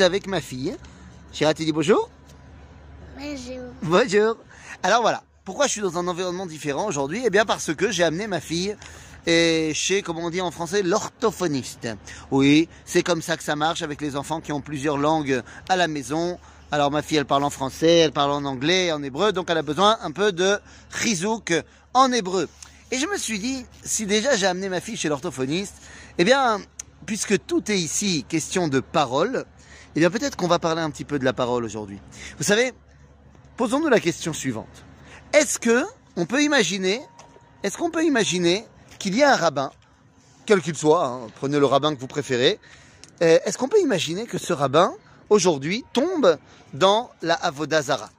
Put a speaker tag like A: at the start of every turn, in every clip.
A: avec ma fille. Chira, tu dis bonjour
B: Bonjour.
A: Bonjour. Alors voilà, pourquoi je suis dans un environnement différent aujourd'hui? Eh bien parce que j'ai amené ma fille et chez, comment on dit en français, l'orthophoniste. Oui, c'est comme ça que ça marche avec les enfants qui ont plusieurs langues à la maison. Alors ma fille, elle parle en français, elle parle en anglais, en hébreu, donc elle a besoin un peu de chizouk en hébreu. Et je me suis dit, si déjà j'ai amené ma fille chez l'orthophoniste, eh bien, puisque tout est ici question de parole, eh bien peut-être qu'on va parler un petit peu de la parole aujourd'hui. Vous savez, posons-nous la question suivante. Est-ce que on peut imaginer, qu'on peut imaginer qu'il y a un rabbin, quel qu'il soit, hein, prenez le rabbin que vous préférez, euh, est-ce qu'on peut imaginer que ce rabbin, aujourd'hui, tombe dans la Avodazara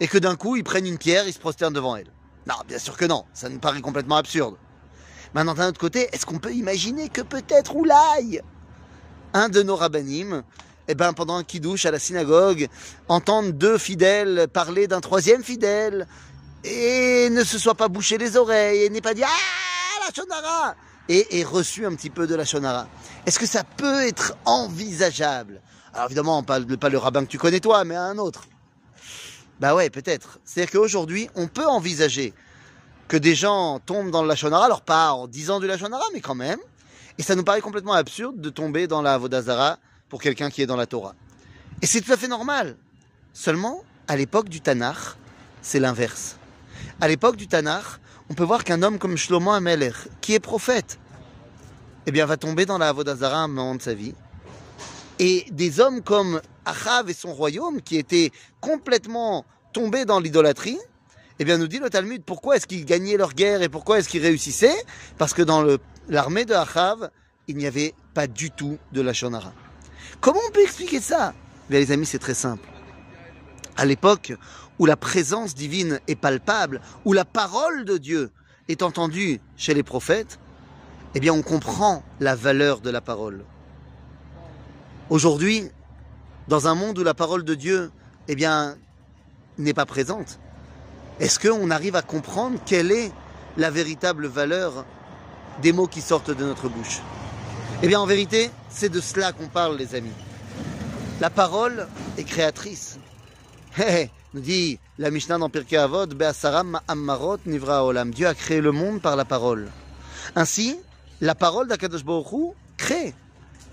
A: et que d'un coup, il prenne une pierre, il se prosterne devant elle? Non, bien sûr que non, ça nous paraît complètement absurde. Maintenant, d'un autre côté, est-ce qu'on peut imaginer que peut-être Oulaï, un de nos rabbinim, eh ben, pendant un kidouche à la synagogue, entendre deux fidèles parler d'un troisième fidèle et ne se soit pas bouché les oreilles et n'ait pas dit Ah, la shonara et, et reçu un petit peu de la shonara. Est-ce que ça peut être envisageable? Alors évidemment, pas, pas le rabbin que tu connais toi, mais un autre. Bah ouais, peut-être. C'est-à-dire qu'aujourd'hui, on peut envisager que des gens tombent dans le Lachonara, alors pas en disant du Lachonara, mais quand même. Et ça nous paraît complètement absurde de tomber dans la Vodazara pour quelqu'un qui est dans la Torah. Et c'est tout à fait normal. Seulement, à l'époque du Tanakh, c'est l'inverse. À l'époque du Tanakh, on peut voir qu'un homme comme Shlomo Ameler, qui est prophète, eh bien, va tomber dans la Avodazara à un moment de sa vie. Et des hommes comme Achav et son royaume, qui étaient complètement tombés dans l'idolâtrie, eh bien, nous dit le Talmud, pourquoi est-ce qu'ils gagnaient leur guerre et pourquoi est-ce qu'ils réussissaient? Parce que dans l'armée de Achav, il n'y avait pas du tout de la Shonara. Comment on peut expliquer ça? Bien, les amis, c'est très simple. À l'époque où la présence divine est palpable, où la parole de Dieu est entendue chez les prophètes, eh bien, on comprend la valeur de la parole. Aujourd'hui, dans un monde où la parole de Dieu, eh bien, n'est pas présente, est-ce qu'on arrive à comprendre quelle est la véritable valeur des mots qui sortent de notre bouche? Eh bien, en vérité, c'est de cela qu'on parle, les amis. La parole est créatrice. nous dit la Mishnah dans Pirkei Avot, Be'asaram Ammarot Nivra Olam. Dieu a créé le monde par la parole. Ainsi, la parole d'Akadosh crée.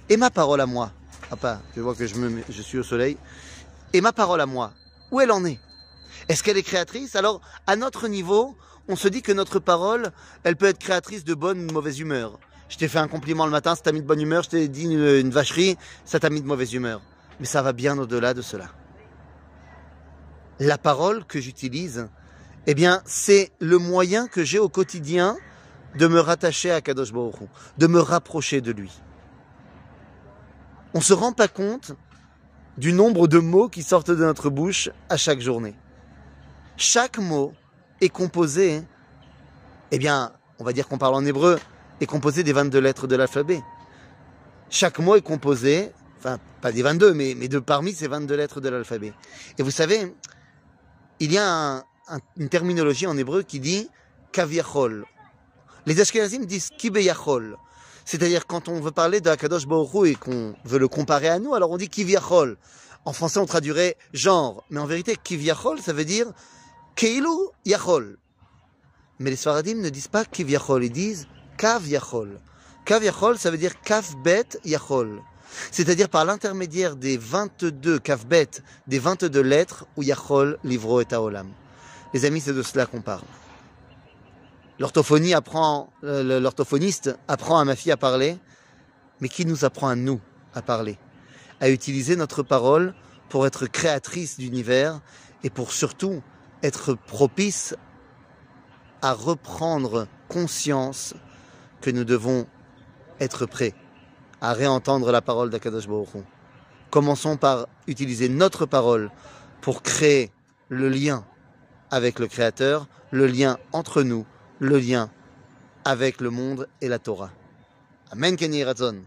A: Et ma parole à moi. Papa, je vois que je, suis au soleil. Et ma parole à moi, où elle en est? Est-ce qu'elle est créatrice? Alors, à notre niveau, on se dit que notre parole, elle peut être créatrice de bonne ou mauvaise humeur. Je t'ai fait un compliment le matin, ça t'a mis de bonne humeur. Je t'ai dit une, vacherie, ça t'a mis de mauvaise humeur. Mais ça va bien au-delà de cela. La parole que j'utilise, eh bien, c'est le moyen que j'ai au quotidien de me rattacher à Kadosh Baruch de me rapprocher de lui. On se rend pas compte du nombre de mots qui sortent de notre bouche à chaque journée. Chaque mot est composé, eh bien, on va dire qu'on parle en hébreu, est composé des 22 lettres de l'alphabet. Chaque mot est composé, enfin, pas des 22, mais, mais de parmi ces 22 lettres de l'alphabet. Et vous savez, il y a un, un, une terminologie en hébreu qui dit kaviachol. Les Ashkenazim disent kibeyachol. C'est-à-dire quand on veut parler de Akadosh Baruch et qu'on veut le comparer à nous, alors on dit kiviachol. En français, on traduirait genre. Mais en vérité, kiviachol, ça veut dire keilu yachol. Mais les Sfaradim ne disent pas kiviachol, ils disent kav yachol. Kav yachol, ça veut dire kaf bet yachol. C'est-à-dire par l'intermédiaire des 22 kafbet, des 22 lettres où Yachol, Livro et Taolam. Les amis, c'est de cela qu'on parle. L'orthophonie apprend, l'orthophoniste apprend à ma fille à parler, mais qui nous apprend à nous à parler? À utiliser notre parole pour être créatrice d'univers et pour surtout être propice à reprendre conscience que nous devons être prêts à réentendre la parole d'Akadosh Baruch. Commençons par utiliser notre parole pour créer le lien avec le Créateur, le lien entre nous, le lien avec le monde et la Torah. Amen Kenny Razon.